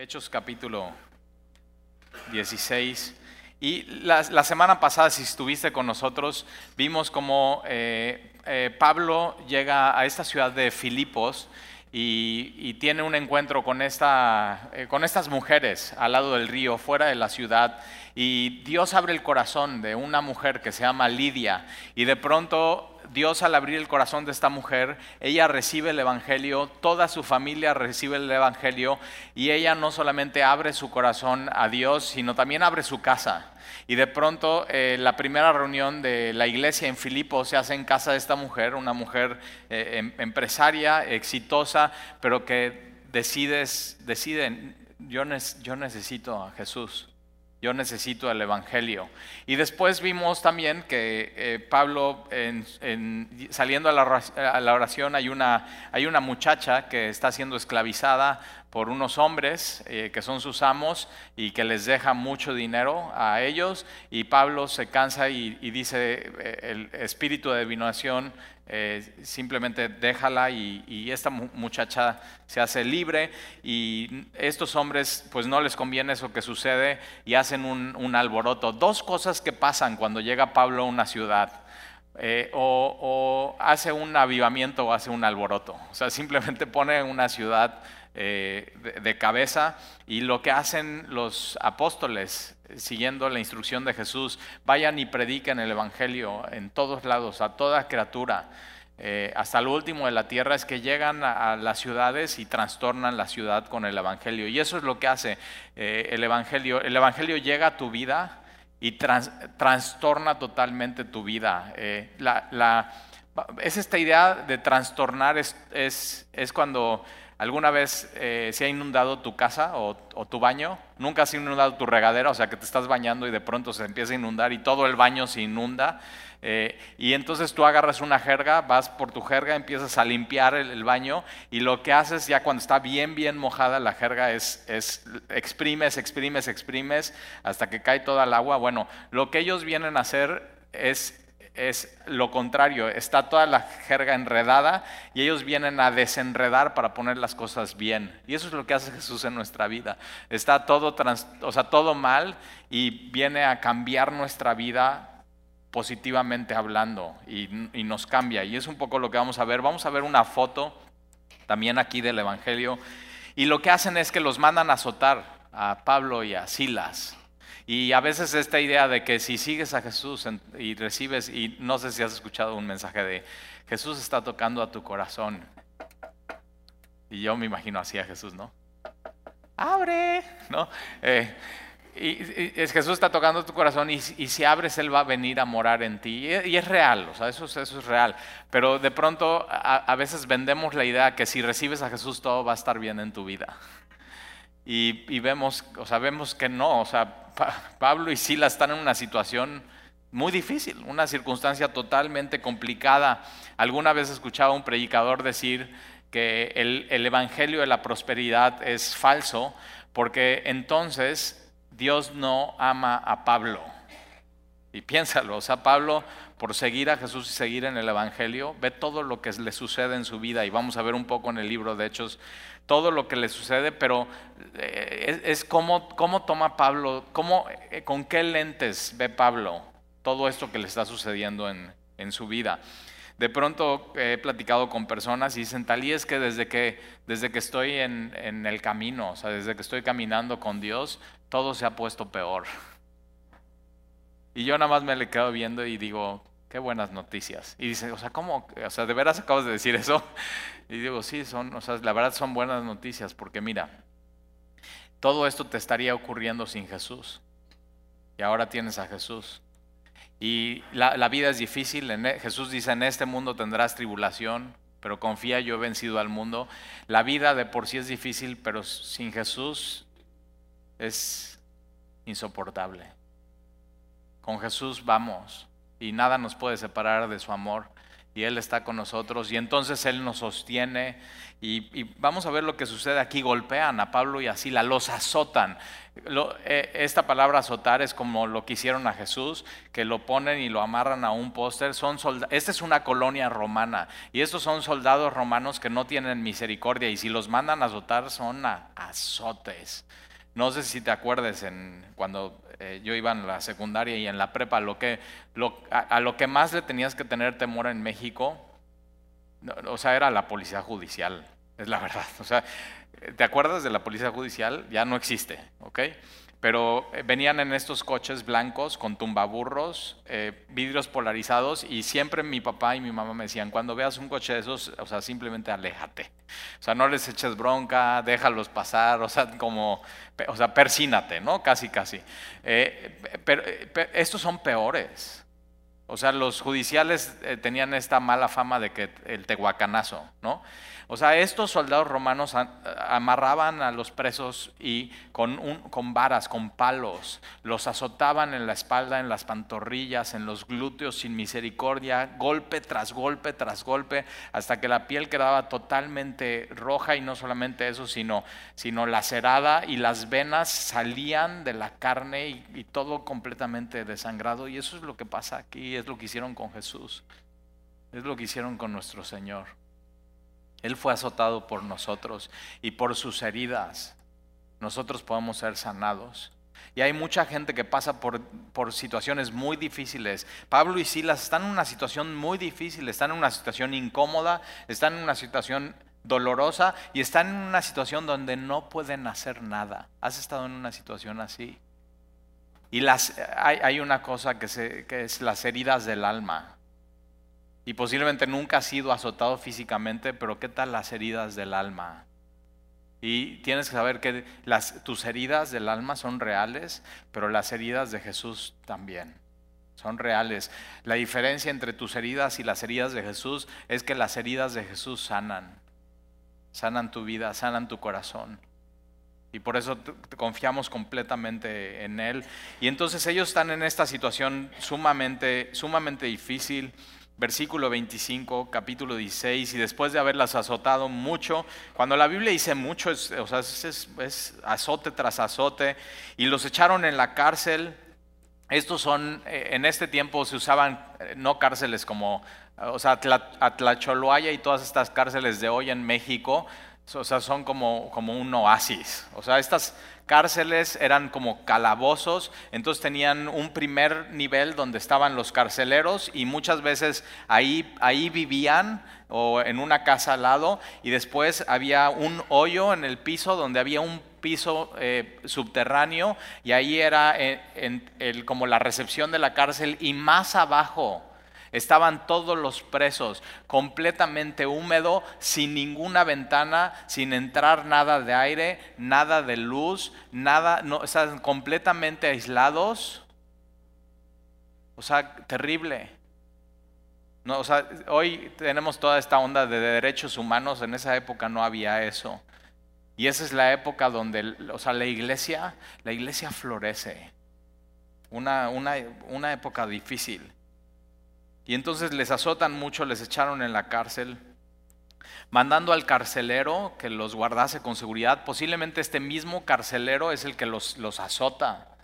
Hechos capítulo 16. Y la, la semana pasada, si estuviste con nosotros, vimos como eh, eh, Pablo llega a esta ciudad de Filipos y, y tiene un encuentro con, esta, eh, con estas mujeres al lado del río, fuera de la ciudad. Y Dios abre el corazón de una mujer que se llama Lidia. Y de pronto Dios al abrir el corazón de esta mujer, ella recibe el Evangelio, toda su familia recibe el Evangelio y ella no solamente abre su corazón a Dios, sino también abre su casa. Y de pronto eh, la primera reunión de la iglesia en Filipo se hace en casa de esta mujer, una mujer eh, em, empresaria, exitosa, pero que decides, decide, yo, yo necesito a Jesús yo necesito el Evangelio. Y después vimos también que eh, Pablo, saliendo a la, oración, hay una, hay una muchacha que está siendo esclavizada por unos hombres eh, que son sus amos y que les deja mucho dinero a ellos. Y Pablo se cansa y, dice, eh, el espíritu de divinación eh, simplemente déjala y, esta muchacha se hace libre y estos hombres pues no les conviene eso que sucede y hacen un, alboroto. Dos cosas que pasan cuando llega Pablo a una ciudad. Eh, o, hace un avivamiento o hace un alboroto. O sea, simplemente pone una ciudad eh, de, cabeza y lo que hacen los apóstoles siguiendo la instrucción de Jesús, vayan y prediquen el Evangelio en todos lados, a toda criatura. Eh, hasta lo último de la tierra es que llegan a, las ciudades y trastornan la ciudad con el Evangelio. Y eso es lo que hace eh, el Evangelio. El Evangelio llega a tu vida y trastorna totalmente tu vida. Eh, es esta idea de trastornar, es, es cuando ¿Alguna vez eh, se ha inundado tu casa o, tu baño? ¿Nunca has inundado tu regadera? O sea, que te estás bañando y de pronto se empieza a inundar y todo el baño se inunda. Eh, y entonces tú agarras una jerga, vas por tu jerga, empiezas a limpiar el, baño y lo que haces ya cuando está bien, bien mojada la jerga es, es exprimes, exprimes, exprimes hasta que cae toda el agua. Bueno, lo que ellos vienen a hacer es es lo contrario, está toda la jerga enredada y ellos vienen a desenredar para poner las cosas bien. Y eso es lo que hace Jesús en nuestra vida. Está todo, o sea, todo mal y viene a cambiar nuestra vida positivamente hablando y, y nos cambia. Y es un poco lo que vamos a ver. Vamos a ver una foto también aquí del Evangelio. Y lo que hacen es que los mandan a azotar a Pablo y a Silas. Y a veces esta idea de que si sigues a Jesús y recibes, y no sé si has escuchado un mensaje de Jesús está tocando a tu corazón. Y yo me imagino así a Jesús, ¿no? Abre, ¿no? Eh, y, Jesús está tocando tu corazón y, si abres, Él va a venir a morar en ti. Y, es real, o sea, eso, eso es real. Pero de pronto a, veces vendemos la idea que si recibes a Jesús todo va a estar bien en tu vida. Y, vemos, o sea, que no, o sea, Pablo y Silas están en una situación muy difícil, una circunstancia totalmente complicada. Alguna vez escuchaba a un predicador decir que el, el, Evangelio de la prosperidad es falso porque entonces Dios no ama a Pablo. Y piénsalo, o sea, Pablo por seguir a Jesús y seguir en el Evangelio, ve todo lo que le sucede en su vida y vamos a ver un poco en el libro de Hechos todo lo que le sucede, pero eh, es, como cómo, toma Pablo, cómo, eh, con qué lentes ve Pablo todo esto que le está sucediendo en, su vida. De pronto he platicado con personas y dicen, tal y es que desde que, desde que estoy en, en el camino, o sea, desde que estoy caminando con Dios, todo se ha puesto peor. Y yo nada más me le quedo viendo y digo, qué buenas noticias. Y dice, o sea, ¿cómo? O sea, ¿de veras acabas de decir eso? Y digo, sí, son, o sea, la verdad son buenas noticias, porque mira, todo esto te estaría ocurriendo sin Jesús. Y ahora tienes a Jesús. Y la, vida es difícil. E, Jesús dice, en este mundo tendrás tribulación, pero confía, yo he vencido al mundo. La vida de por sí es difícil, pero sin Jesús es insoportable. Con Jesús vamos y nada nos puede separar de su amor. y Él está con nosotros y entonces Él nos sostiene y, vamos a ver lo que sucede aquí, golpean a Pablo y a Sila, los azotan. Eh, esta palabra azotar es como lo que hicieron a Jesús, que lo ponen y lo amarran a un póster. Esta es una colonia romana y estos son soldados romanos que no tienen misericordia y si los mandan a azotar son azotes. No sé si te acuerdes en, cuando eh, yo iba en la secundaria y en la prepa, lo que, a, lo que más le tenías que tener temor en México, o sea, era la policía judicial, es la verdad. O sea, ¿te acuerdas de la policía judicial? Ya no existe, ¿ok? Pero eh, venían en estos coches blancos con tumbaburros, eh, vidrios polarizados y siempre mi papá y mi mamá me decían, cuando veas un coche de esos, o sea, simplemente aléjate. O sea, no les eches bronca, déjalos pasar, o sea, como, o sea, persínate, ¿no? Casi, casi. Eh, pero, estos son peores. O sea, los judiciales tenían esta mala fama de que el tehuacanazo, ¿no? O sea, estos soldados romanos amarraban a los presos y con, con varas, con palos, los azotaban en la espalda, en las pantorrillas, en los glúteos sin misericordia, golpe tras golpe tras golpe, hasta que la piel quedaba totalmente roja y no solamente eso, sino, sino lacerada y las venas salían de la carne y todo completamente desangrado. Y eso es lo que pasa aquí, es lo que hicieron con Jesús, es lo que hicieron con nuestro Señor. Él fue azotado por nosotros y por sus heridas nosotros podemos ser sanados. Y hay mucha gente que pasa por, por, situaciones muy difíciles. Pablo y Silas están en una situación muy difícil, están en una situación incómoda, están en una situación dolorosa y están en una situación donde no pueden hacer nada. ¿Has estado en una situación así? Y las, hay, hay una cosa que, se, que es las heridas del alma y posiblemente nunca has sido azotado físicamente, pero ¿qué tal las heridas del alma? Y tienes que saber que las, tus heridas del alma son reales, pero las heridas de Jesús también son reales. La diferencia entre tus heridas y las heridas de Jesús es que las heridas de Jesús sanan, sanan tu vida, sanan tu corazón. Y por eso confiamos completamente en Él. Y entonces ellos están en esta situación sumamente, sumamente difícil versículo 25, capítulo 16, y después de haberlas azotado mucho, cuando la Biblia dice mucho, es, o sea, es, azote tras azote, y los echaron en la cárcel. Estos son, eh, en este tiempo se usaban eh, no cárceles como, o sea, Atlacholoaya y todas estas cárceles de hoy en México, o sea, son como, como un oasis. O sea, estas cárceles eran como calabozos, entonces tenían un primer nivel donde estaban los carceleros y muchas veces ahí, ahí vivían o en una casa al lado. Y después había un hoyo en el piso donde había un piso eh, subterráneo. Y ahí era en, el, como la recepción de la cárcel y más abajo Estaban todos los presos completamente húmedo, sin ninguna ventana, sin entrar nada de aire, nada de luz, nada, estaban completamente aislados. O sea, terrible. No, o sea, hoy tenemos toda esta onda de derechos humanos, en esa época no había eso. Y esa es la época donde, o sea, la iglesia, la iglesia florece. Una, una, una época difícil. Y entonces les azotan mucho, les echaron en la cárcel, mandando al carcelero que los guardase con seguridad. Posiblemente este mismo carcelero es el que los, los azota.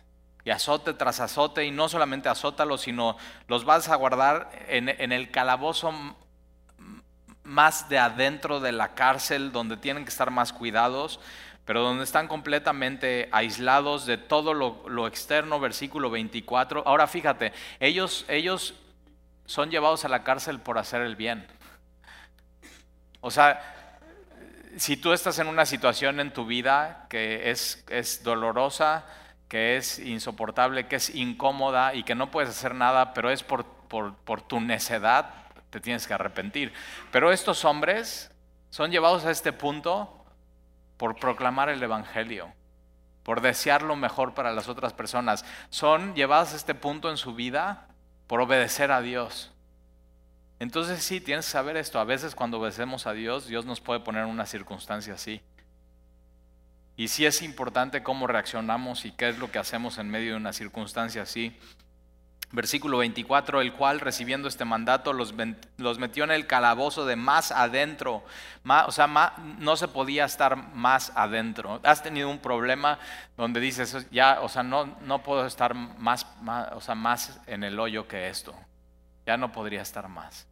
Y azote tras azote, y no solamente azótalos, sino los vas a guardar en, en el calabozo más de adentro de la cárcel, donde tienen que estar más cuidados, pero donde están completamente aislados de todo lo, lo, externo, versículo 24. Ahora fíjate, ellos, ellos son llevados a la cárcel por hacer el bien. O sea, si tú estás en una situación en tu vida que es, es dolorosa, que es insoportable, que es incómoda y que no puedes hacer nada, pero es por, por, por tu necedad, te tienes que arrepentir. Pero estos hombres son llevados a este punto por proclamar el Evangelio, por desear lo mejor para las otras personas. Son llevados a este punto en su vida por obedecer a Dios. Entonces sí, tienes que saber esto. A veces cuando obedecemos a Dios, Dios nos puede poner en una circunstancia así. Y sí es importante cómo reaccionamos y qué es lo que hacemos en medio de una circunstancia así. Versículo 24, el cual recibiendo este mandato los, los metió en el calabozo de más adentro. o sea, no se podía estar más adentro. Has tenido un problema donde dices, ya, o sea, no, no puedo estar más, o sea, más en el hoyo que esto. Ya no podría estar más.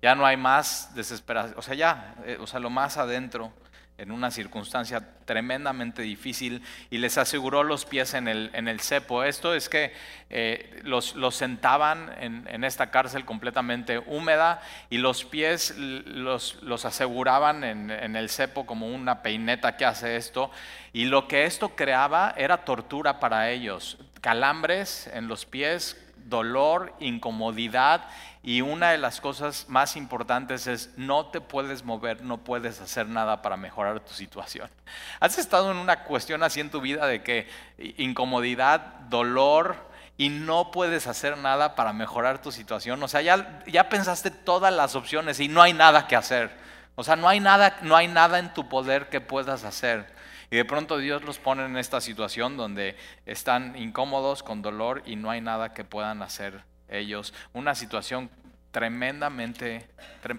Ya no hay más desesperación. O sea, ya, eh, o sea, lo más adentro en una circunstancia tremendamente difícil y les aseguró los pies en el, en el cepo. Esto es que eh, los, los, sentaban en, esta cárcel completamente húmeda y los pies los, los aseguraban en, en, el cepo como una peineta que hace esto. Y lo que esto creaba era tortura para ellos, calambres en los pies, dolor, incomodidad y una de las cosas más importantes es no te puedes mover, no puedes hacer nada para mejorar tu situación. ¿Has estado en una cuestión así en tu vida de que incomodidad, dolor y no puedes hacer nada para mejorar tu situación? O sea, ya, ya pensaste todas las opciones y no hay nada que hacer. O sea, no hay nada, no hay nada en tu poder que puedas hacer. Y de pronto Dios los pone en esta situación donde están incómodos, con dolor y no hay nada que puedan hacer ellos. Una situación tremendamente,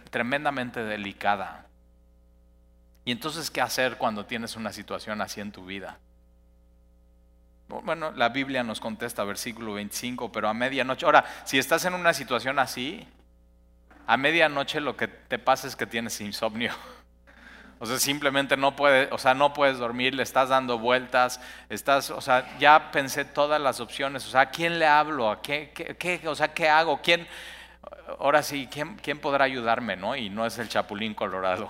tremendamente delicada. Y entonces, ¿qué hacer cuando tienes una situación así en tu vida? Bueno, la Biblia nos contesta, versículo 25, pero a medianoche. Ahora, si estás en una situación así, a medianoche lo que te pasa es que tienes insomnio. O sea, simplemente no puedes, o sea, no puedes dormir, le estás dando vueltas, estás, o sea, ya pensé todas las opciones, o sea, ¿a quién le hablo? ¿A qué, qué, o sea, qué hago? ¿Quién, ahora sí, ¿quién, ¿quién podrá ayudarme, no? Y no es el chapulín colorado.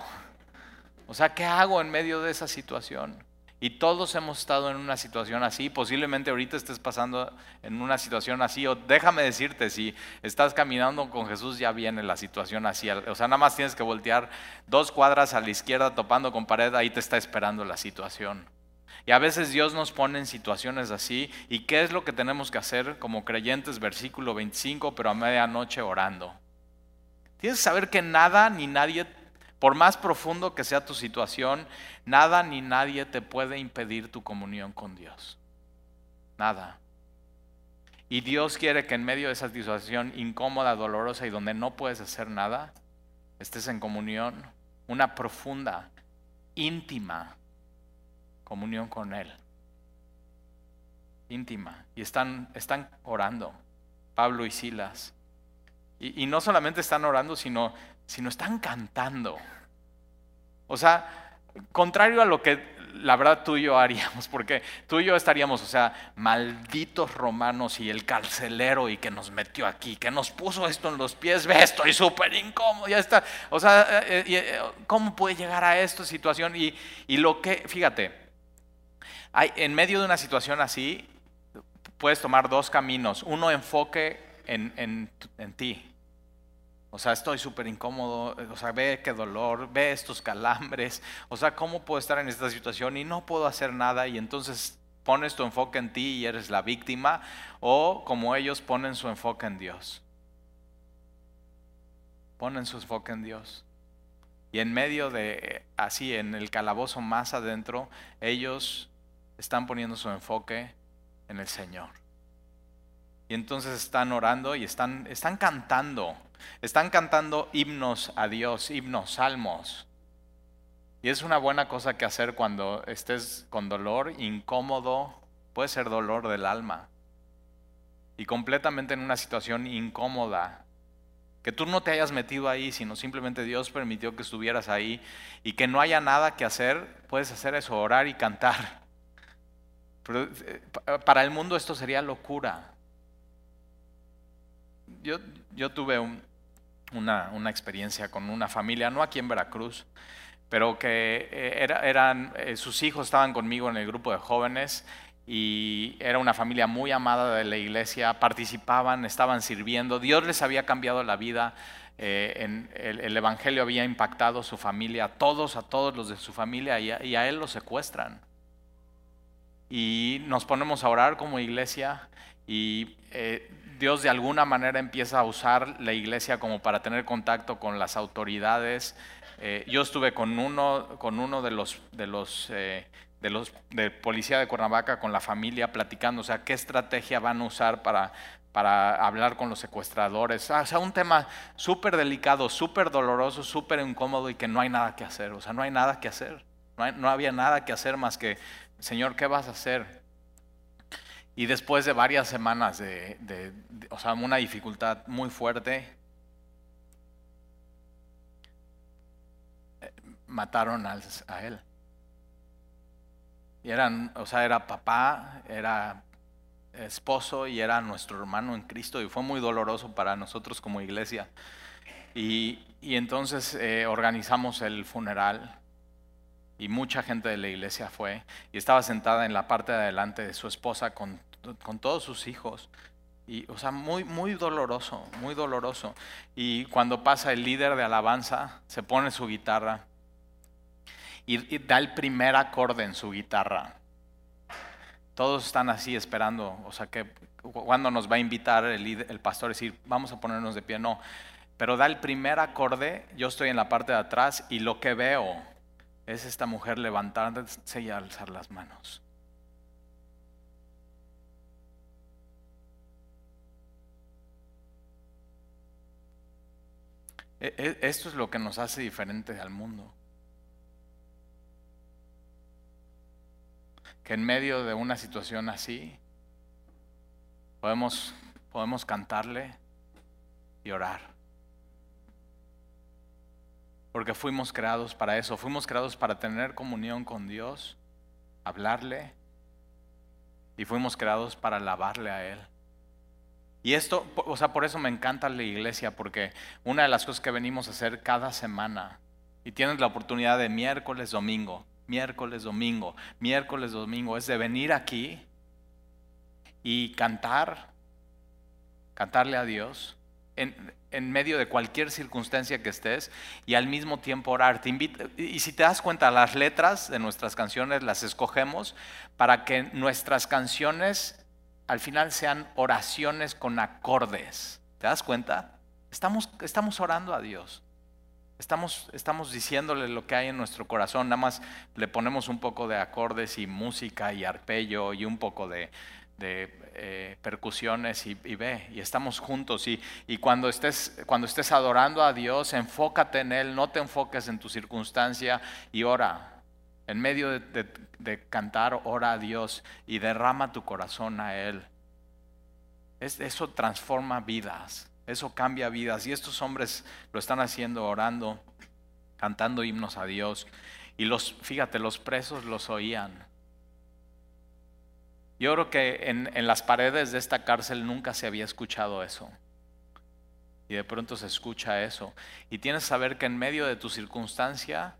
O sea, ¿qué hago en medio de esa situación? Y todos hemos estado en una situación así, posiblemente ahorita estés pasando en una situación así, o déjame decirte, si estás caminando con Jesús ya viene la situación así, o sea, nada más tienes que voltear dos cuadras a la izquierda topando con pared, ahí te está esperando la situación. Y a veces Dios nos pone en situaciones así, ¿y qué es lo que tenemos que hacer como creyentes? Versículo 25, pero a medianoche orando. Tienes que saber que nada ni nadie por más profundo que sea tu situación, nada ni nadie te puede impedir tu comunión con Dios. Nada. Y Dios quiere que en medio de esa situación incómoda, dolorosa y donde no puedes hacer nada, estés en comunión, una profunda, íntima comunión con Él. Íntima. Y están, están orando, Pablo y Silas. Y, y no solamente están orando, sino sino están cantando. O sea, contrario a lo que la verdad tú y yo haríamos, porque tú y yo estaríamos, o sea, malditos romanos y el carcelero y que nos metió aquí, que nos puso esto en los pies, ve, estoy súper incómodo, ya está. O sea, eh, eh, eh, ¿cómo puede llegar a esta situación? Y, lo que, fíjate, hay, en medio de una situación así, puedes tomar dos caminos. Uno, enfoque en, en, en ti, o sea, estoy súper incómodo, o sea, ve qué dolor, ve estos calambres, o sea, ¿cómo puedo estar en esta situación y no puedo hacer nada? Y entonces pones tu enfoque en ti y eres la víctima, o como ellos ponen su enfoque en Dios. Ponen su enfoque en Dios. Y en medio de, así, en el calabozo más adentro, ellos están poniendo su enfoque en el Señor. Y entonces están orando y están, están cantando. Están cantando himnos a Dios, himnos, salmos. Y es una buena cosa que hacer cuando estés con dolor, incómodo, puede ser dolor del alma. Y completamente en una situación incómoda. Que tú no te hayas metido ahí, sino simplemente Dios permitió que estuvieras ahí y que no haya nada que hacer, puedes hacer eso, orar y cantar. Eh, para el mundo esto sería locura yo, yo tuve una, una, experiencia con una familia, no aquí en Veracruz, pero que eh, era, eran, eh, sus hijos estaban conmigo en el grupo de jóvenes y era una familia muy amada de la iglesia, participaban, estaban sirviendo, Dios les había cambiado la vida, eh, en el, Evangelio había impactado su familia, a todos, a todos los de su familia, y a, él lo secuestran. Y nos ponemos a orar como iglesia y Dios de alguna manera empieza a usar la iglesia como para tener contacto con las autoridades. Eh, yo estuve con uno, con uno de los, de los eh, de los de policía de Cuernavaca con la familia platicando, o sea, qué estrategia van a usar para, para hablar con los secuestradores. Ah, o sea, un tema súper delicado, súper doloroso, súper incómodo y que no hay nada que hacer. O sea, no hay nada que hacer. No, había nada que hacer más que, Señor, ¿qué vas a hacer? Y después de varias semanas de, de o sea, una dificultad muy fuerte, mataron a, él. Y eran, o sea, era papá, era esposo y era nuestro hermano en Cristo y fue muy doloroso para nosotros como iglesia. Y, entonces eh, organizamos el funeral y mucha gente de la iglesia fue y estaba sentada en la parte de adelante de su esposa con, con todos sus hijos. Y, o sea, muy, muy doloroso, muy doloroso. Y cuando pasa el líder de alabanza, se pone su guitarra y, da el primer acorde en su guitarra. Todos están así esperando, o sea que cuando nos va a invitar el, el pastor a decir, vamos a ponernos de pie, no, pero da el primer acorde, yo estoy en la parte de atrás y lo que veo es esta mujer levantándose y alzar las manos. Esto es lo que nos hace diferente al mundo. que en medio de una situación así podemos, podemos cantarle y orar. Porque fuimos creados para eso, fuimos creados para tener comunión con Dios, hablarle y fuimos creados para alabarle a Él. Y esto, o sea, por eso me encanta la iglesia, porque una de las cosas que venimos a hacer cada semana, y tienes la oportunidad de miércoles, domingo, miércoles, domingo, miércoles, domingo, es de venir aquí y cantar, cantarle a Dios en, medio de cualquier circunstancia que estés y al mismo tiempo orar. Te y si te das cuenta, las letras de nuestras canciones las escogemos para que nuestras canciones al final sean oraciones con acordes. ¿Te das cuenta? Estamos, estamos orando a Dios. Estamos, estamos diciéndole lo que hay en nuestro corazón, nada más le ponemos un poco de acordes y música y arpello y un poco de, eh, percusiones y, ve, y estamos juntos. Y, cuando, estés, cuando estés adorando a Dios, enfócate en Él, no te enfoques en tu circunstancia y ora. En medio de, cantar, ora a Dios y derrama tu corazón a Él. Es, eso transforma vidas. Eso cambia vidas. Y estos hombres lo están haciendo orando, cantando himnos a Dios. Y los, fíjate, los presos los oían. Yo creo que en, en las paredes de esta cárcel nunca se había escuchado eso. Y de pronto se escucha eso. Y tienes que saber que en medio de tu circunstancia,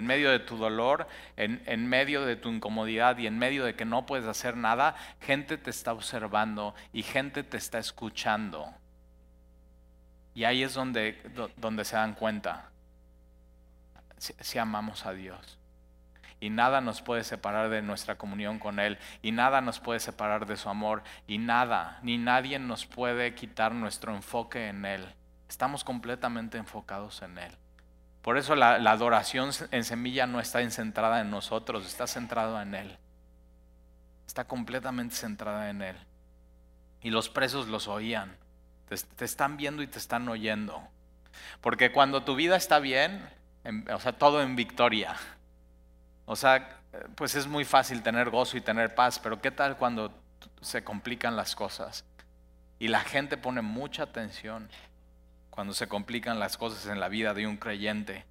en medio de tu dolor, en, en, medio de tu incomodidad y en medio de que no puedes hacer nada, gente te está observando y gente te está escuchando. Y ahí es donde, donde se dan cuenta si, amamos a Dios. Y nada nos puede separar de nuestra comunión con Él. Y nada nos puede separar de su amor. Y nada, ni nadie nos puede quitar nuestro enfoque en Él. Estamos completamente enfocados en Él. Por eso la, adoración en semilla no está centrada en nosotros, está centrada en Él. Está completamente centrada en Él. Y los presos los oían. Te, están viendo y te están oyendo. Porque cuando tu vida está bien, o sea, todo en victoria. O sea, pues es muy fácil tener gozo y tener paz, pero ¿qué tal cuando se complican las cosas? Y la gente pone mucha atención cuando se complican las cosas en la vida de un creyente.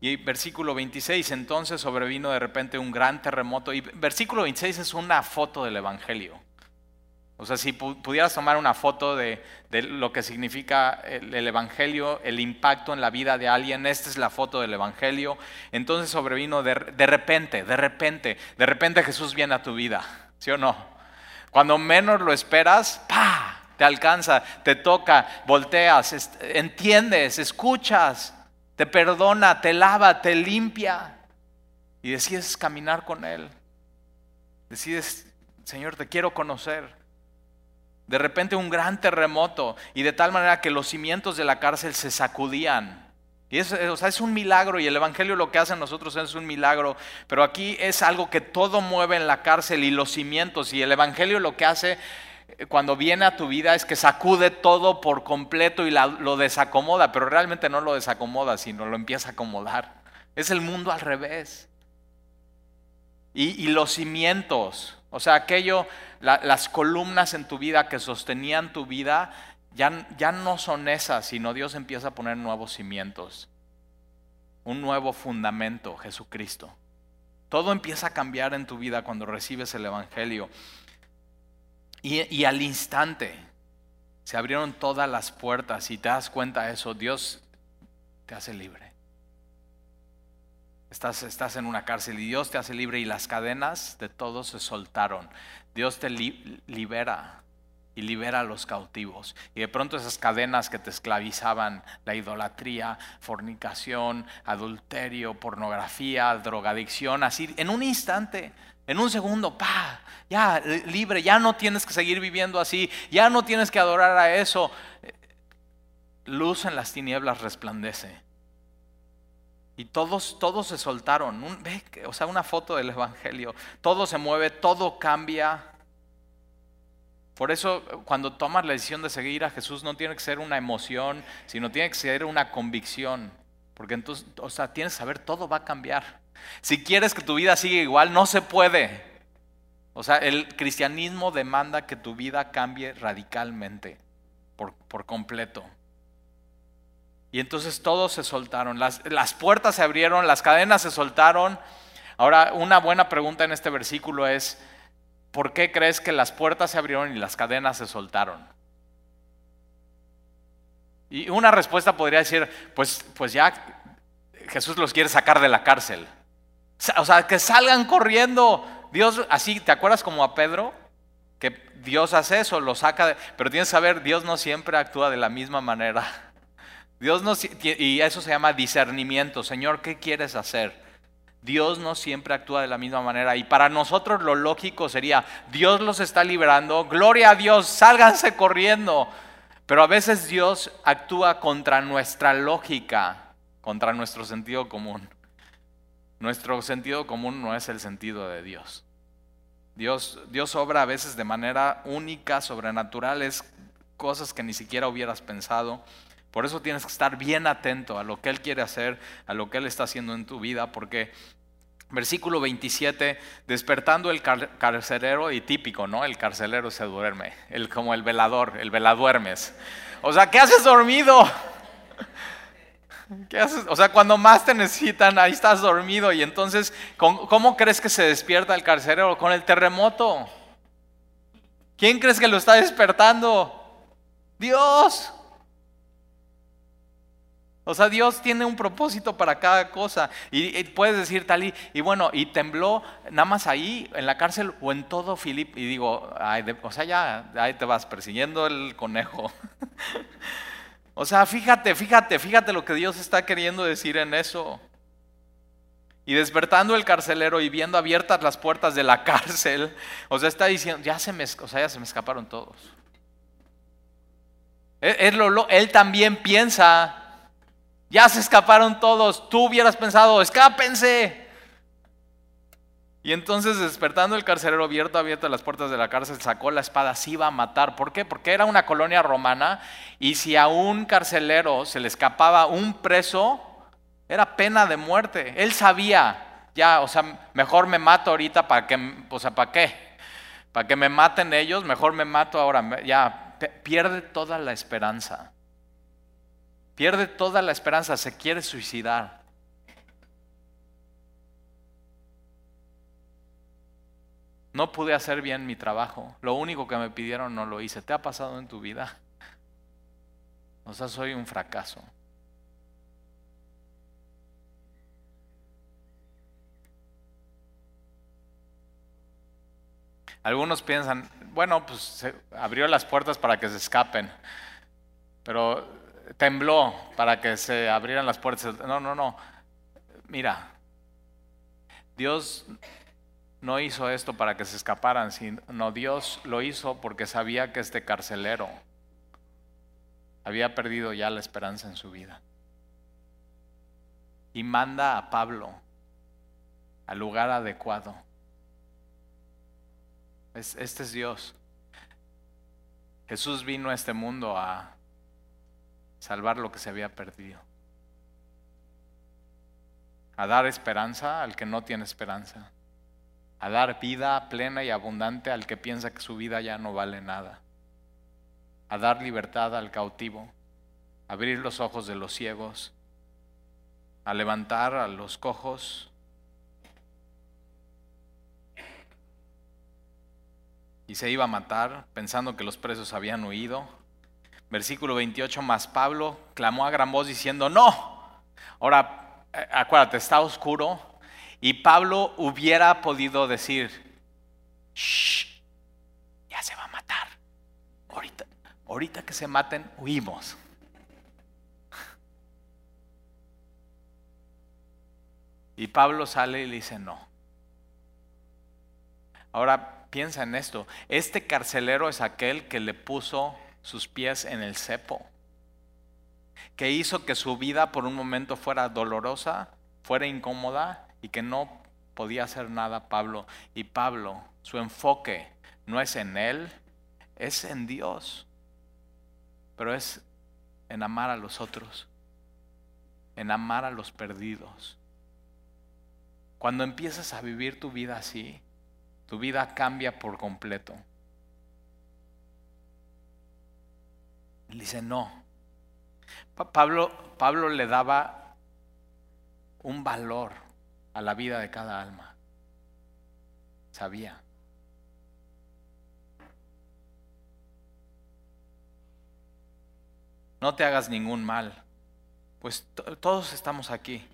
Y versículo 26, entonces sobrevino de repente un gran terremoto. Y versículo 26 es una foto del Evangelio. O sea, si pudieras tomar una foto de, lo que significa el, Evangelio, el impacto en la vida de alguien, esta es la foto del Evangelio, entonces sobrevino de, repente, de repente, de repente Jesús viene a tu vida, ¿sí o no? Cuando menos lo esperas, ¡pa! Te alcanza, te toca, volteas, entiendes, escuchas, te perdona, te lava, te limpia y decides caminar con Él. Decides, Señor, te quiero conocer. De repente un gran terremoto y de tal manera que los cimientos de la cárcel se sacudían. Y es, o sea, es un milagro y el Evangelio lo que hace en nosotros es un milagro, pero aquí es algo que todo mueve en la cárcel y los cimientos y el Evangelio lo que hace eh, cuando viene a tu vida es que sacude todo por completo y lo desacomoda, pero realmente no lo desacomoda, sino lo empieza a acomodar. Es el mundo al revés. Y, los cimientos, o sea, aquello, las columnas en tu vida que sostenían tu vida, ya, no son esas, sino Dios empieza a poner nuevos cimientos, un nuevo fundamento, Jesucristo. Todo empieza a cambiar en tu vida cuando recibes el Evangelio. Y, al instante se abrieron todas las puertas y te das cuenta de eso, Dios te hace libre. Estás, estás en una cárcel y Dios te hace libre y las cadenas de todos se soltaron. Dios te libera y libera a los cautivos. Y de pronto esas cadenas que te esclavizaban, la idolatría, fornicación, adulterio, pornografía, drogadicción, así, en un instante, en un segundo, pa, ya libre, ya no tienes que seguir viviendo así, ya no tienes que adorar a eso. Luz en las tinieblas resplandece. Y todos, todos se soltaron. ve, o sea, una foto del Evangelio. Todo se mueve, todo cambia. Por eso cuando tomas la decisión de seguir a Jesús no tiene que ser una emoción, sino tiene que ser una convicción. Porque entonces, o sea, tienes que saber, todo va a cambiar. Si quieres que tu vida siga igual, no se puede. O sea, el cristianismo demanda que tu vida cambie radicalmente, por, por completo. Y entonces todos se soltaron, las, las puertas se abrieron, las cadenas se soltaron. Ahora, una buena pregunta en este versículo es, ¿por qué crees que las puertas se abrieron y las cadenas se soltaron? Y una respuesta podría decir, pues, pues ya Jesús los quiere sacar de la cárcel. O sea, que salgan corriendo. Dios, así, ¿te acuerdas como a Pedro? Que Dios hace eso, lo saca, de, pero tienes que saber, Dios no siempre actúa de la misma manera. Dios no, y eso se llama discernimiento. Señor, ¿qué quieres hacer? Dios no siempre actúa de la misma manera. Y para nosotros lo lógico sería, Dios los está liberando, gloria a Dios, sálganse corriendo. Pero a veces Dios actúa contra nuestra lógica, contra nuestro sentido común. Nuestro sentido común no es el sentido de Dios. Dios, Dios obra a veces de manera única, sobrenatural, es cosas que ni siquiera hubieras pensado. Por eso tienes que estar bien atento a lo que Él quiere hacer, a lo que Él está haciendo en tu vida, porque versículo 27, despertando el carcelero, y típico, ¿no? El carcelero se duerme, el, como el velador, el veladuermes. O sea, ¿qué haces dormido? ¿Qué haces? O sea, cuando más te necesitan, ahí estás dormido. Y entonces, ¿cómo crees que se despierta el carcelero? Con el terremoto. ¿Quién crees que lo está despertando? Dios. O sea, Dios tiene un propósito para cada cosa. Y, puedes decir tal y, bueno, y tembló nada más ahí, en la cárcel o en todo Filip. Y digo, o sea, ya ahí te vas persiguiendo el conejo. o sea, fíjate, fíjate, fíjate lo que Dios está queriendo decir en eso. Y despertando el carcelero y viendo abiertas las puertas de la cárcel, o sea, está diciendo, ya se me, o sea, ya se me escaparon todos. Él, él también piensa, ya se escaparon todos. Tú hubieras pensado, escápense. Y entonces despertando el carcelero abierto, abierto las puertas de la cárcel, sacó la espada, se iba a matar. ¿Por qué? Porque era una colonia romana y si a un carcelero se le escapaba un preso, era pena de muerte. Él sabía, ya, o sea, mejor me mato ahorita para que, o sea, ¿para qué? Para que me maten ellos, mejor me mato ahora. Ya, pierde toda la esperanza. Pierde toda la esperanza, se quiere suicidar. No pude hacer bien mi trabajo. Lo único que me pidieron no lo hice. ¿Te ha pasado en tu vida? O sea, soy un fracaso. Algunos piensan, bueno, pues se abrió las puertas para que se escapen. Pero tembló para que se abrieran las puertas. No, no, no. Mira, Dios no hizo esto para que se escaparan, sino Dios lo hizo porque sabía que este carcelero había perdido ya la esperanza en su vida. y manda a Pablo al lugar adecuado. este es Dios. Jesús vino a este mundo a salvar lo que se había perdido. A dar esperanza al que no tiene esperanza. A dar vida plena y abundante al que piensa que su vida ya no vale nada. A dar libertad al cautivo. A abrir los ojos de los ciegos. A levantar a los cojos y se iba a matar pensando que los presos habían huido. Versículo 28, más Pablo clamó a gran voz diciendo, no. Ahora, eh, acuérdate, está oscuro y Pablo hubiera podido decir, Shh, ya se va a matar. Ahorita, ahorita que se maten, huimos. Y Pablo sale y le dice, no. Ahora, piensa en esto. Este carcelero es aquel que le puso sus pies en el cepo, que hizo que su vida por un momento fuera dolorosa, fuera incómoda y que no podía hacer nada Pablo. Y Pablo, su enfoque no es en él, es en Dios, pero es en amar a los otros, en amar a los perdidos. Cuando empiezas a vivir tu vida así, tu vida cambia por completo. Él dice, no. Pablo, Pablo le daba un valor a la vida de cada alma. Sabía. No te hagas ningún mal, pues todos estamos aquí.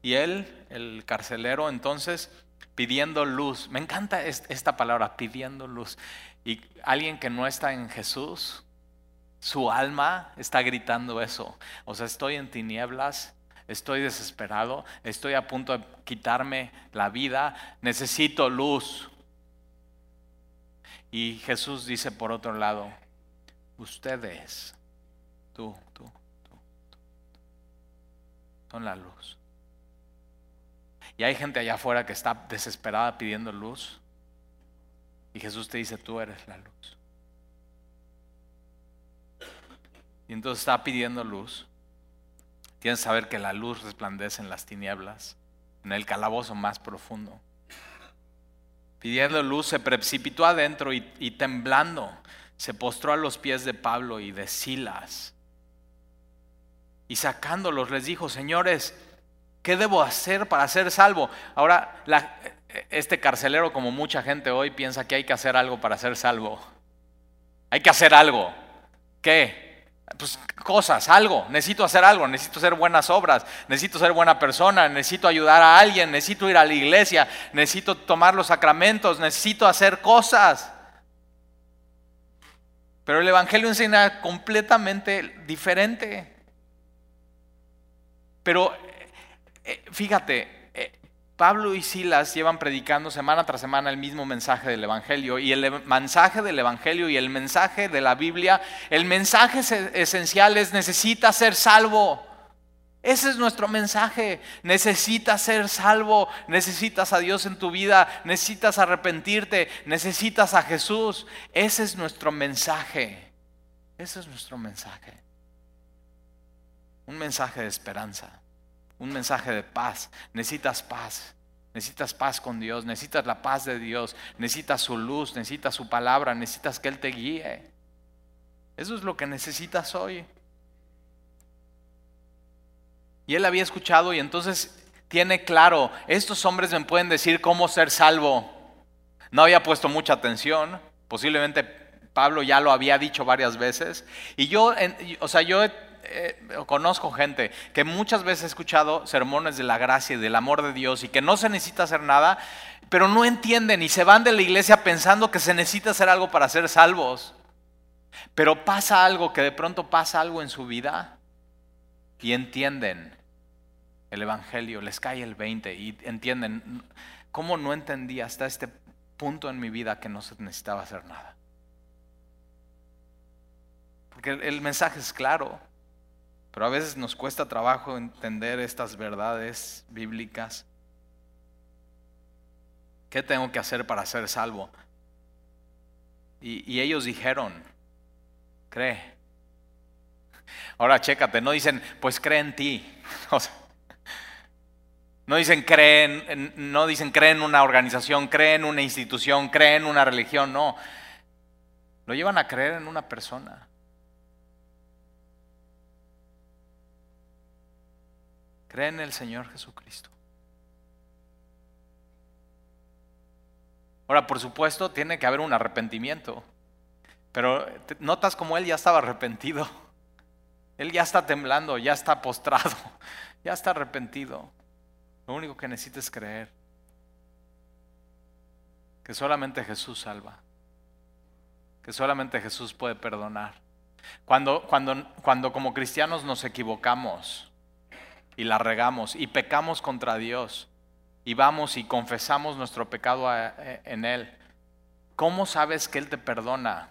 Y él, el carcelero, entonces pidiendo luz. Me encanta esta palabra, pidiendo luz. Y alguien que no está en Jesús, su alma está gritando eso. O sea, estoy en tinieblas, estoy desesperado, estoy a punto de quitarme la vida, necesito luz. Y Jesús dice por otro lado, ustedes, tú, tú, tú, tú son la luz. Y hay gente allá afuera que está desesperada pidiendo luz. Y Jesús te dice, tú eres la luz. Y entonces está pidiendo luz. Tienes que saber que la luz resplandece en las tinieblas, en el calabozo más profundo. Pidiendo luz se precipitó adentro y, temblando se postró a los pies de Pablo y de Silas. Y sacándolos les dijo, señores, ¿Qué debo hacer para ser salvo? Ahora, este carcelero, como mucha gente hoy, piensa que hay que hacer algo para ser salvo. Hay que hacer algo. ¿Qué? Pues cosas, algo. Necesito hacer algo, necesito hacer buenas obras, necesito ser buena persona, necesito ayudar a alguien, necesito ir a la iglesia, necesito tomar los sacramentos, necesito hacer cosas. Pero el Evangelio enseña completamente diferente. Pero eh, fíjate, Pablo y Silas llevan predicando semana tras semana el mismo mensaje del Evangelio y el mensaje del Evangelio y el mensaje de la Biblia, el mensaje esencial es necesita ser salvo. Ese es nuestro mensaje. Necesitas ser salvo, necesitas a Dios en tu vida, necesitas arrepentirte, necesitas a Jesús. Ese es nuestro mensaje. Ese es nuestro mensaje. Un mensaje de esperanza un mensaje de paz. Necesitas paz. Necesitas paz con Dios, necesitas la paz de Dios, necesitas su luz, necesitas su palabra, necesitas que Él te guíe. Eso es lo que necesitas hoy. Y él había escuchado y entonces tiene claro, estos hombres me pueden decir cómo ser salvo. No había puesto mucha atención, posiblemente Pablo ya lo había dicho varias veces. Y yo, o sea, yo eh, conozco gente que muchas veces ha escuchado sermones de la gracia y del amor de Dios y que no se necesita hacer nada, pero no entienden y se van de la iglesia pensando que se necesita hacer algo para ser salvos. Pero pasa algo, que de pronto pasa algo en su vida y entienden el Evangelio, les cae el 20 y entienden cómo no entendí hasta este punto en mi vida que no se necesitaba hacer nada. Porque el mensaje es claro. Pero a veces nos cuesta trabajo entender estas verdades bíblicas. ¿Qué tengo que hacer para ser salvo? Y, ellos dijeron, cree. Ahora chécate, no dicen, pues cree en ti. no dicen creen, no dicen cree en una organización, cree en una institución, cree en una religión, no. Lo llevan a creer en una persona. Cree en el Señor Jesucristo. Ahora, por supuesto, tiene que haber un arrepentimiento. Pero notas como él ya estaba arrepentido. Él ya está temblando, ya está postrado, ya está arrepentido. Lo único que necesita es creer que solamente Jesús salva, que solamente Jesús puede perdonar. Cuando, cuando, cuando como cristianos nos equivocamos y la regamos y pecamos contra Dios, y vamos y confesamos nuestro pecado eh, en Él, ¿cómo sabes que Él te perdona?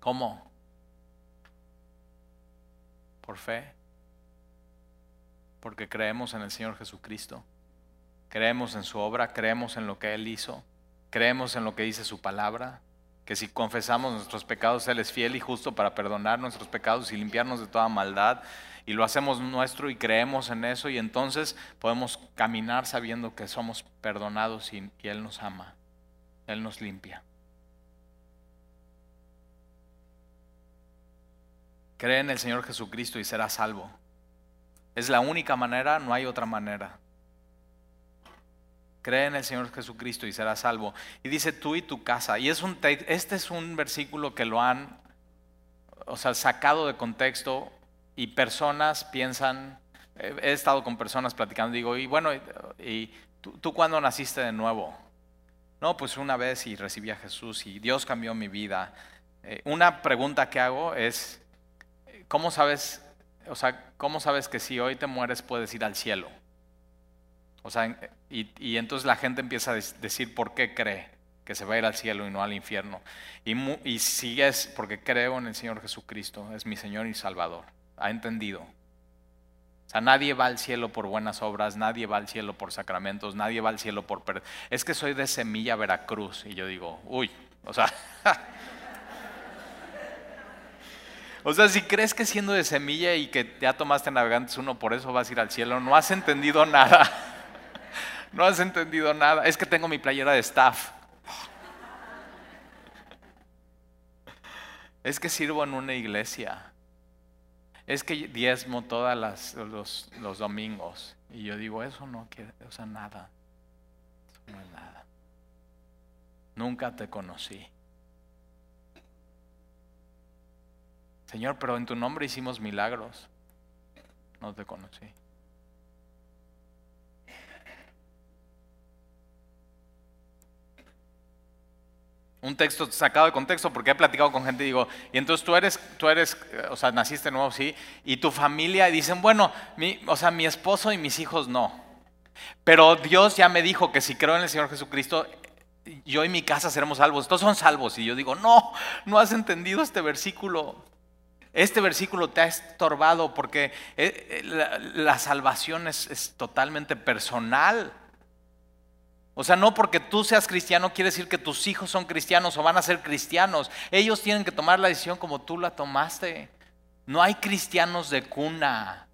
¿Cómo? Por fe. Porque creemos en el Señor Jesucristo. Creemos en su obra, creemos en lo que Él hizo, creemos en lo que dice su palabra, que si confesamos nuestros pecados, Él es fiel y justo para perdonar nuestros pecados y limpiarnos de toda maldad y lo hacemos nuestro y creemos en eso y entonces podemos caminar sabiendo que somos perdonados y, Él nos ama, Él nos limpia. Cree en el Señor Jesucristo y serás salvo. Es la única manera, no hay otra manera. Cree en el Señor Jesucristo y serás salvo. Y dice tú y tu casa. Y es un, este es un versículo que lo han o sea, sacado de contexto y personas piensan, he estado con personas platicando, digo, y bueno, ¿y tú, cuándo naciste de nuevo? No, pues una vez y recibí a Jesús y Dios cambió mi vida. Eh, una pregunta que hago es, ¿cómo sabes, o sea, cómo sabes que si hoy te mueres puedes ir al cielo? O sea, y, y entonces la gente empieza a decir por qué cree que se va a ir al cielo y no al infierno. Y, y si es porque creo en el Señor Jesucristo, es mi Señor y Salvador ha entendido. O sea, nadie va al cielo por buenas obras, nadie va al cielo por sacramentos, nadie va al cielo por... Es que soy de Semilla, Veracruz. Y yo digo, uy, o sea... o sea, si crees que siendo de Semilla y que ya tomaste Navegantes uno, por eso vas a ir al cielo, no has entendido nada. No has entendido nada. Es que tengo mi playera de staff. Es que sirvo en una iglesia es que diezmo todos los, los, domingos. Y yo digo, eso no quiere, o sea, nada. Eso no es nada. Nunca te conocí. Señor, pero en tu nombre hicimos milagros. No te conocí. Un texto sacado de contexto porque he platicado con gente y digo, y entonces tú eres, tú eres, o sea, naciste nuevo, sí, y tu familia, y dicen, bueno, mi, o sea, mi esposo y mis hijos no. Pero Dios ya me dijo que si creo en el Señor Jesucristo, yo y mi casa seremos salvos. Todos son salvos. Y yo digo, no, no has entendido este versículo. Este versículo te ha estorbado porque eh, eh, la, salvación es totalmente personal. O sea, no porque tú seas cristiano quiere decir que tus hijos son cristianos o van a ser cristianos. Ellos tienen que tomar la decisión como tú la tomaste. No hay cristianos de cuna.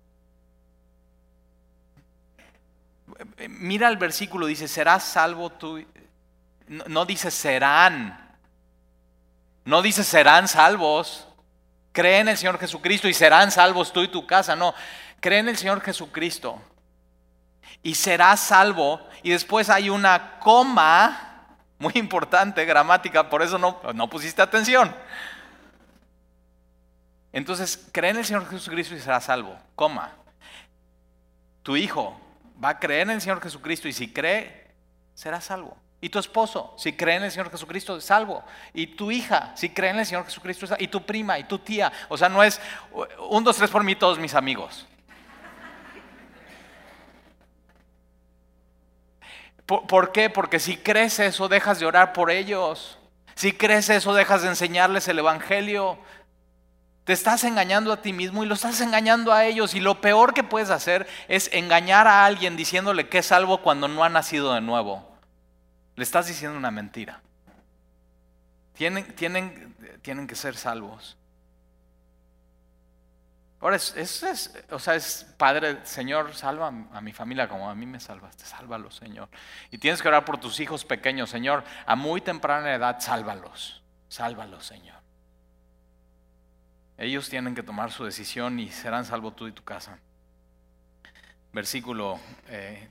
Mira el versículo, dice, serás salvo tú. No, dice serán. No dice serán salvos. Cree en el Señor Jesucristo y serán salvos tú y tu casa. No, cree en el Señor Jesucristo y serás salvo. Y después hay una coma, muy importante, gramática, por eso no, no pusiste atención. Entonces, cree en el Señor Jesucristo y serás salvo, coma. Tu hijo va a creer en el Señor Jesucristo y si cree, será salvo. Y tu esposo, si cree en el Señor Jesucristo, es salvo. Y tu hija, si cree en el Señor Jesucristo, es salvo. Y tu prima, y tu tía. O sea, no es un, dos, tres por mí, todos mis amigos. ¿Por, qué? Porque si crees eso, dejas de orar por ellos. Si crees eso, dejas de enseñarles el Evangelio. Te estás engañando a ti mismo y lo estás engañando a ellos. Y lo peor que puedes hacer es engañar a alguien diciéndole que es salvo cuando no ha nacido de nuevo. Le estás diciendo una mentira. Tienen, tienen, tienen que ser salvos. Ahora, es, es, o sea, es Padre, Señor, salva a mi familia como a mí me salvaste, sálvalos, Señor. Y tienes que orar por tus hijos pequeños, Señor, a muy temprana edad, sálvalos, sálvalos, Señor. Ellos tienen que tomar su decisión y serán salvos tú y tu casa. Versículo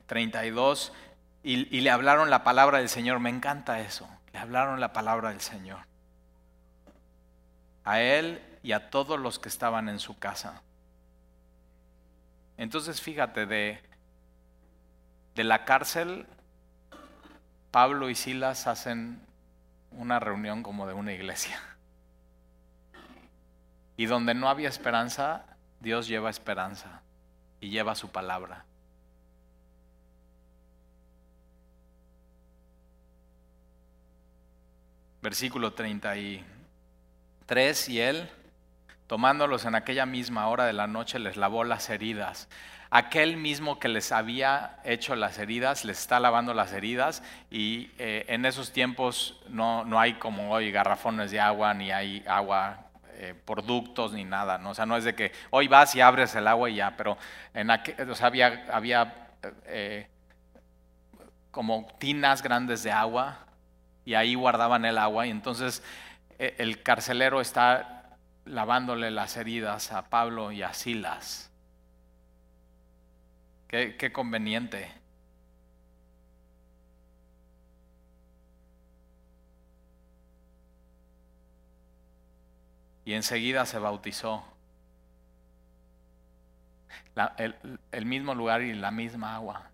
32, eh, y, y le hablaron la palabra del Señor, me encanta eso, le hablaron la palabra del Señor. A él y a todos los que estaban en su casa. Entonces fíjate, de, de la cárcel, Pablo y Silas hacen una reunión como de una iglesia. Y donde no había esperanza, Dios lleva esperanza y lleva su palabra. Versículo 33, y él tomándolos en aquella misma hora de la noche, les lavó las heridas. Aquel mismo que les había hecho las heridas, les está lavando las heridas y eh, en esos tiempos no, no, hay como hoy garrafones de agua, ni hay agua eh, por ductos, ni nada. ¿no? O sea, no es de que hoy vas y abres el agua y ya, pero en aquel, o sea, había, había eh, como tinas grandes de agua y ahí guardaban el agua y entonces el carcelero está lavándole las heridas a Pablo y a Silas. Qué, conveniente. Y enseguida se bautizó. el, mismo lugar y la misma agua.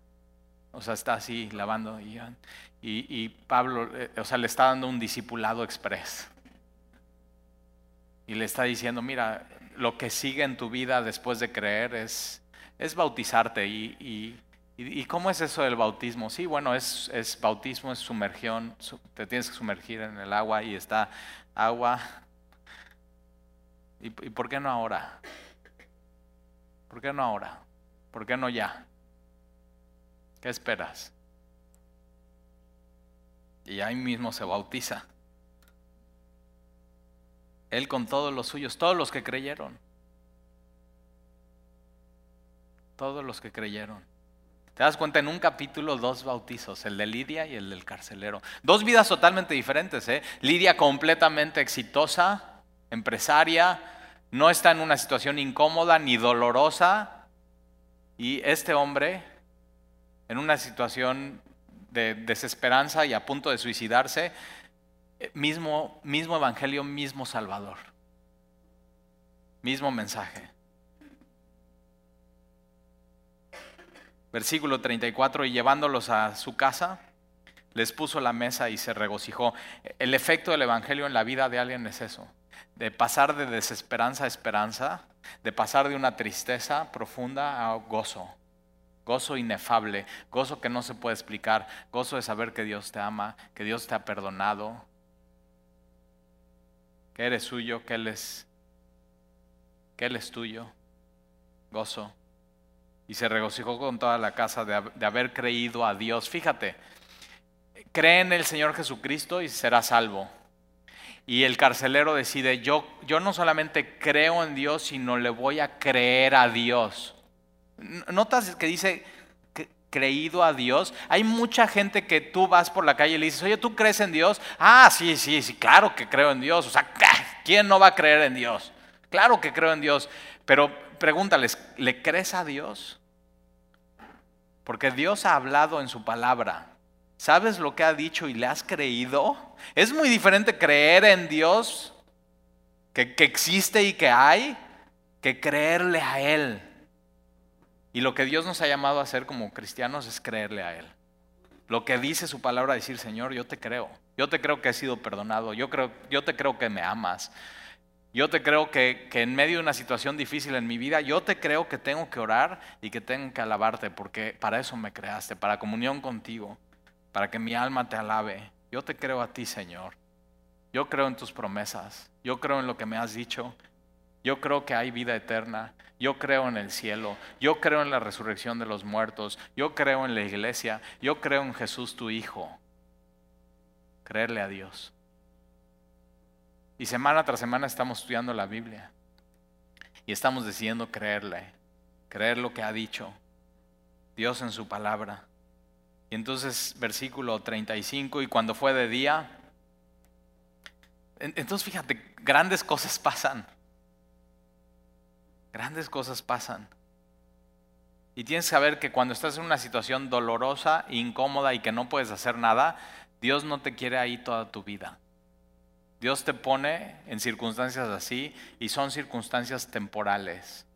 O sea, está así lavando. Y, Pablo, eh, o sea, le está dando un discipulado express y le está diciendo, mira, lo que sigue en tu vida después de creer es, es bautizarte. Y, y, cómo es eso del bautismo? Sí, bueno, es, es bautismo, es sumergión, te tienes que sumergir en el agua y está agua. ¿Y, ¿Y por qué no ahora? ¿Por qué no ahora? ¿Por qué no ya? ¿Qué esperas? Y ahí mismo se bautiza. Él con todos los suyos, todos los que creyeron. Todos los que creyeron. Te das cuenta, en un capítulo dos bautizos, el de Lidia y el del carcelero. Dos vidas totalmente diferentes. ¿eh? Lidia completamente exitosa, empresaria, no está en una situación incómoda ni dolorosa. Y este hombre, en una situación de desesperanza y a punto de suicidarse, mismo, mismo evangelio, mismo Salvador. Mismo mensaje. Versículo 34, y llevándolos a su casa, les puso la mesa y se regocijó. El efecto del Evangelio en la vida de alguien es eso, de pasar de desesperanza a esperanza, de pasar de una tristeza profunda a gozo, gozo inefable, gozo que no se puede explicar, gozo de saber que Dios te ama, que Dios te ha perdonado, que eres suyo, que Él es, que Él es tuyo. Gozo. Y se regocijó con toda la casa de, de haber creído a Dios. Fíjate, cree en el Señor Jesucristo y será salvo. Y el carcelero decide, yo, yo no solamente creo en Dios, sino le voy a creer a Dios. Notas que dice, creído a Dios. Hay mucha gente que tú vas por la calle y le dices, oye, ¿tú crees en Dios? Ah, sí, sí, sí, claro que creo en Dios. O sea, ¿quién no va a creer en Dios? Claro que creo en Dios. Pero pregúntales, ¿le crees a Dios? Porque Dios ha hablado en su palabra. ¿Sabes lo que ha dicho y le has creído? Es muy diferente creer en Dios, que, que existe y que hay, que creerle a Él. Y lo que Dios nos ha llamado a hacer como cristianos es creerle a Él. Lo que dice su palabra, decir, Señor, yo te creo. Yo te creo que he sido perdonado. Yo, creo, yo te creo que me amas. Yo te creo que, que, en medio de una situación difícil en mi vida, yo te creo que tengo que orar y que tengo que alabarte, porque para eso me creaste, para comunión contigo, para que mi alma te alabe. Yo te creo a ti, Señor. Yo creo en tus promesas. Yo creo en lo que me has dicho. Yo creo que hay vida eterna, yo creo en el cielo, yo creo en la resurrección de los muertos, yo creo en la iglesia, yo creo en Jesús tu Hijo. Creerle a Dios. Y semana tras semana estamos estudiando la Biblia y estamos decidiendo creerle, creer lo que ha dicho Dios en su palabra. Y entonces versículo 35, y cuando fue de día, entonces fíjate, grandes cosas pasan. Grandes cosas pasan. Y tienes que saber que cuando estás en una situación dolorosa, incómoda y que no puedes hacer nada, Dios no te quiere ahí toda tu vida. Dios te pone en circunstancias así y son circunstancias temporales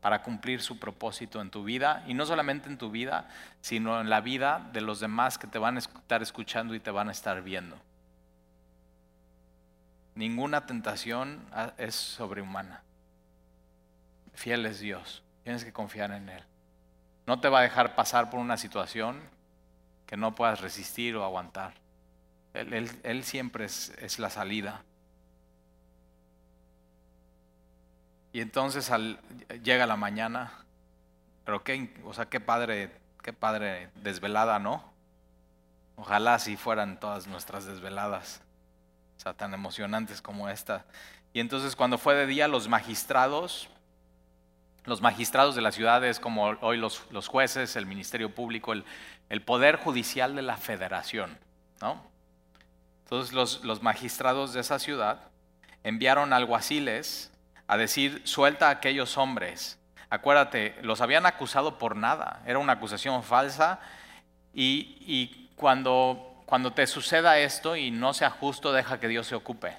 para cumplir su propósito en tu vida y no solamente en tu vida, sino en la vida de los demás que te van a estar escuchando y te van a estar viendo. Ninguna tentación es sobrehumana fiel es Dios. Tienes que confiar en Él. No te va a dejar pasar por una situación que no puedas resistir o aguantar. Él, siempre es, la salida. Y entonces llega la mañana, pero qué, o sea, qué padre, qué padre desvelada, ¿no? Ojalá así fueran todas nuestras desveladas, o sea, tan emocionantes como esta. Y entonces cuando fue de día, los magistrados los magistrados de las ciudades, como hoy los, jueces, el Ministerio Público, el, Poder Judicial de la Federación. ¿no? Entonces los, los magistrados de esa ciudad enviaron alguaciles a decir, suelta a aquellos hombres. Acuérdate, los habían acusado por nada, era una acusación falsa y, cuando, cuando te suceda esto y no sea justo, deja que Dios se ocupe.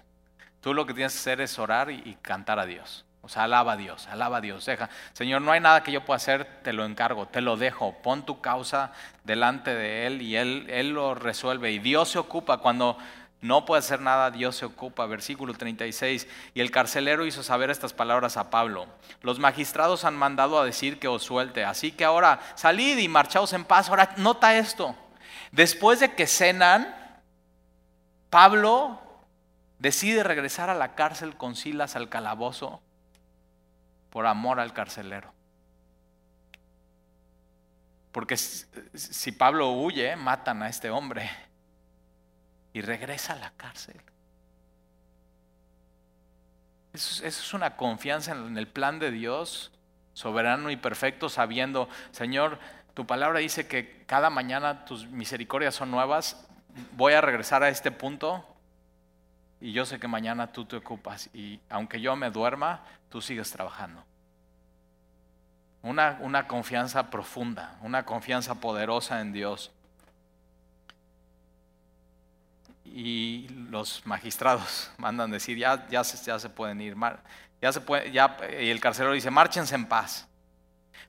Tú lo que tienes que hacer es orar y cantar a Dios. O sea, alaba a Dios, alaba a Dios, deja. Señor, no hay nada que yo pueda hacer, te lo encargo, te lo dejo. Pon tu causa delante de Él y Él, Él lo resuelve. Y Dios se ocupa cuando no puede hacer nada, Dios se ocupa. Versículo 36. Y el carcelero hizo saber estas palabras a Pablo. Los magistrados han mandado a decir que os suelte. Así que ahora salid y marchaos en paz. Ahora nota esto. Después de que cenan, Pablo decide regresar a la cárcel con Silas al calabozo por amor al carcelero. Porque si Pablo huye, matan a este hombre y regresa a la cárcel. Eso, es una confianza en el plan de Dios, soberano y perfecto, sabiendo, Señor, tu palabra dice que cada mañana tus misericordias son nuevas, voy a regresar a este punto y yo sé que mañana tú te ocupas y aunque yo me duerma, tú sigues trabajando. Una, una confianza profunda, una confianza poderosa en Dios. Y los magistrados mandan decir, ya, ya, se, ya se pueden ir, ya se puede, ya, y el carcelero dice, márchense en paz.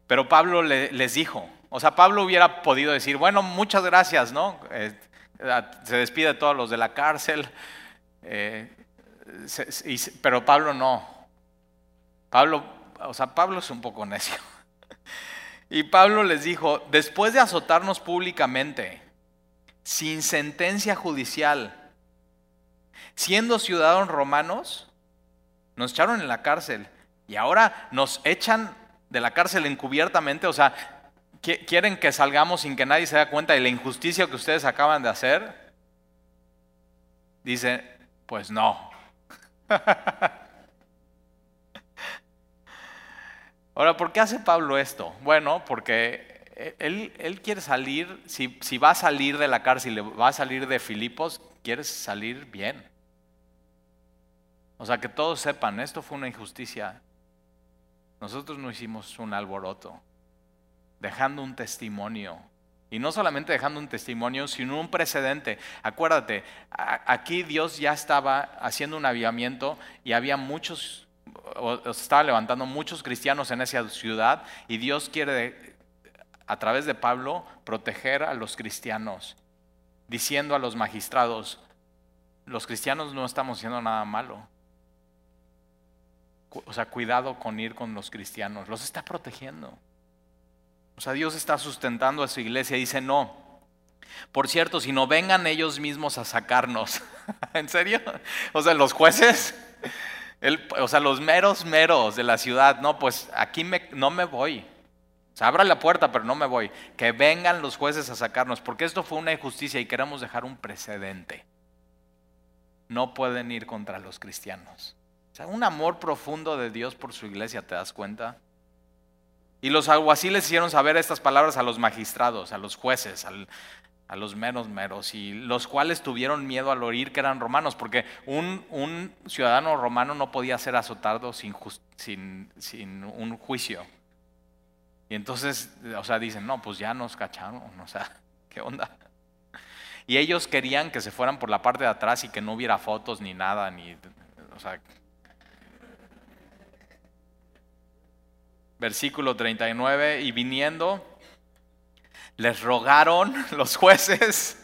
Pero Pablo les dijo, o sea, Pablo hubiera podido decir, bueno, muchas gracias, ¿no? Eh, se despide todos los de la cárcel, eh, pero Pablo no. Pablo, o sea, Pablo es un poco necio. Y Pablo les dijo, después de azotarnos públicamente, sin sentencia judicial, siendo ciudadanos romanos, nos echaron en la cárcel y ahora nos echan de la cárcel encubiertamente, o sea, quieren que salgamos sin que nadie se dé cuenta de la injusticia que ustedes acaban de hacer. Dice, pues no. Ahora, ¿por qué hace Pablo esto? Bueno, porque él, quiere salir, si, si, va a salir de la cárcel, va a salir de Filipos, quiere salir bien. O sea, que todos sepan, esto fue una injusticia. Nosotros no hicimos un alboroto, dejando un testimonio. Y no solamente dejando un testimonio, sino un precedente. Acuérdate, aquí Dios ya estaba haciendo un aviamiento y había muchos se estaba levantando muchos cristianos en esa ciudad y Dios quiere a través de Pablo proteger a los cristianos, diciendo a los magistrados, los cristianos no estamos haciendo nada malo. O sea, cuidado con ir con los cristianos, los está protegiendo. O sea, Dios está sustentando a su iglesia y dice, no, por cierto, si no vengan ellos mismos a sacarnos, ¿en serio? O sea, los jueces o sea, los meros meros de la ciudad, no, pues aquí me, no me voy. O sea, abra la puerta, pero no me voy. Que vengan los jueces a sacarnos, porque esto fue una injusticia y queremos dejar un precedente. No pueden ir contra los cristianos. O sea, un amor profundo de Dios por su iglesia, ¿te das cuenta? Y los alguaciles hicieron saber estas palabras a los magistrados, a los jueces, a los meros meros, y los cuales tuvieron miedo al oír que eran romanos, porque un, ciudadano romano no podía ser azotado sin, sin, un juicio. Y entonces, o sea, dicen, no, pues ya nos cacharon, o sea, ¿qué onda? Y ellos querían que se fueran por la parte de atrás y que no hubiera fotos ni nada, ni, o sea, versículo 39, y viniendo, les rogaron los jueces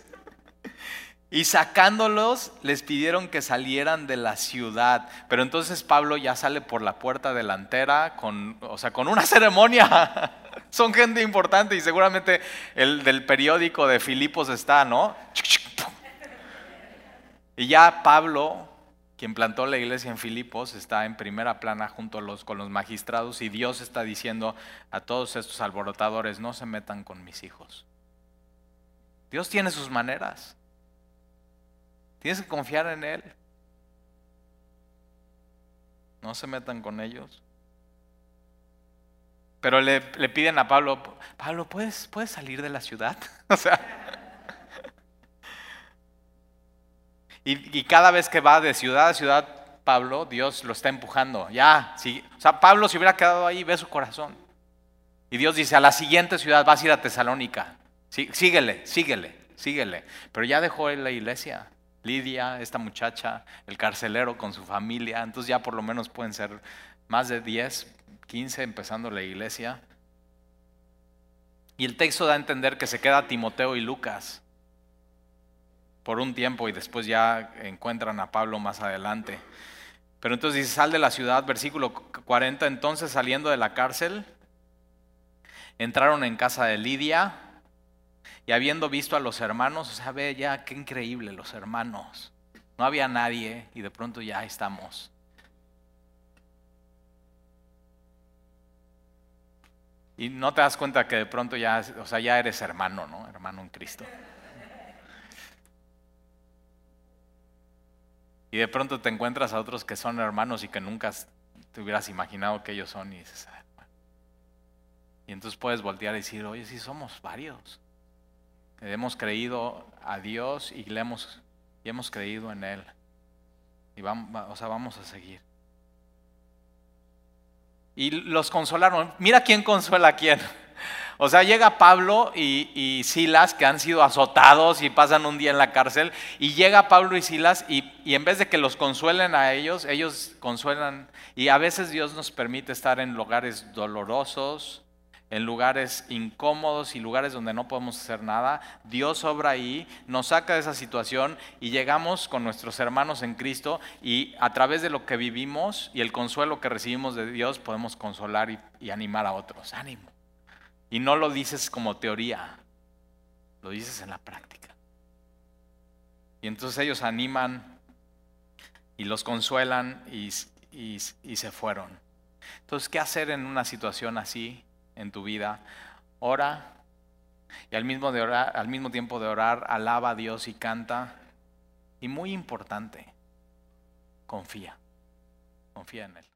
y sacándolos les pidieron que salieran de la ciudad. Pero entonces Pablo ya sale por la puerta delantera con, o sea, con una ceremonia. Son gente importante y seguramente el del periódico de Filipos está, ¿no? Y ya Pablo quien plantó la iglesia en Filipos, está en primera plana junto con los magistrados y Dios está diciendo a todos estos alborotadores, no se metan con mis hijos. Dios tiene sus maneras. Tienes que confiar en Él. No se metan con ellos. Pero le, le piden a Pablo, Pablo, ¿puedes, ¿puedes salir de la ciudad? o sea, Y, cada vez que va de ciudad a ciudad, Pablo, Dios lo está empujando. Ya, si, o sea, Pablo si hubiera quedado ahí, ve su corazón. Y Dios dice, a la siguiente ciudad vas a ir a Tesalónica. Sí, síguele, síguele, síguele. Pero ya dejó la iglesia. Lidia, esta muchacha, el carcelero con su familia. Entonces ya por lo menos pueden ser más de 10, 15 empezando la iglesia. Y el texto da a entender que se queda Timoteo y Lucas por un tiempo y después ya encuentran a Pablo más adelante. Pero entonces dice, sal de la ciudad, versículo 40, entonces saliendo de la cárcel, entraron en casa de Lidia y habiendo visto a los hermanos, o sea, ve ya qué increíble los hermanos. No había nadie y de pronto ya estamos. Y no te das cuenta que de pronto ya, o sea, ya eres hermano, ¿no? Hermano en Cristo. Y de pronto te encuentras a otros que son hermanos y que nunca te hubieras imaginado que ellos son y dices, y entonces puedes voltear y decir, oye, sí somos varios. hemos creído a Dios y, le hemos, y hemos creído en Él. Y vamos, o sea, vamos a seguir. Y los consolaron. Mira quién consuela a quién. O sea, llega Pablo y, Silas, que han sido azotados y pasan un día en la cárcel, y llega Pablo y Silas y, en vez de que los consuelen a ellos, ellos consuelan. Y a veces Dios nos permite estar en lugares dolorosos, en lugares incómodos y lugares donde no podemos hacer nada. Dios obra ahí, nos saca de esa situación y llegamos con nuestros hermanos en Cristo y a través de lo que vivimos y el consuelo que recibimos de Dios podemos consolar y, y animar a otros. Ánimo. Y no lo dices como teoría, lo dices en la práctica. Y entonces ellos animan y los consuelan y, se fueron. Entonces, ¿qué hacer en una situación así en tu vida? Ora y al mismo, de orar, al mismo tiempo de orar, alaba a Dios y canta. Y muy importante, confía. Confía en Él.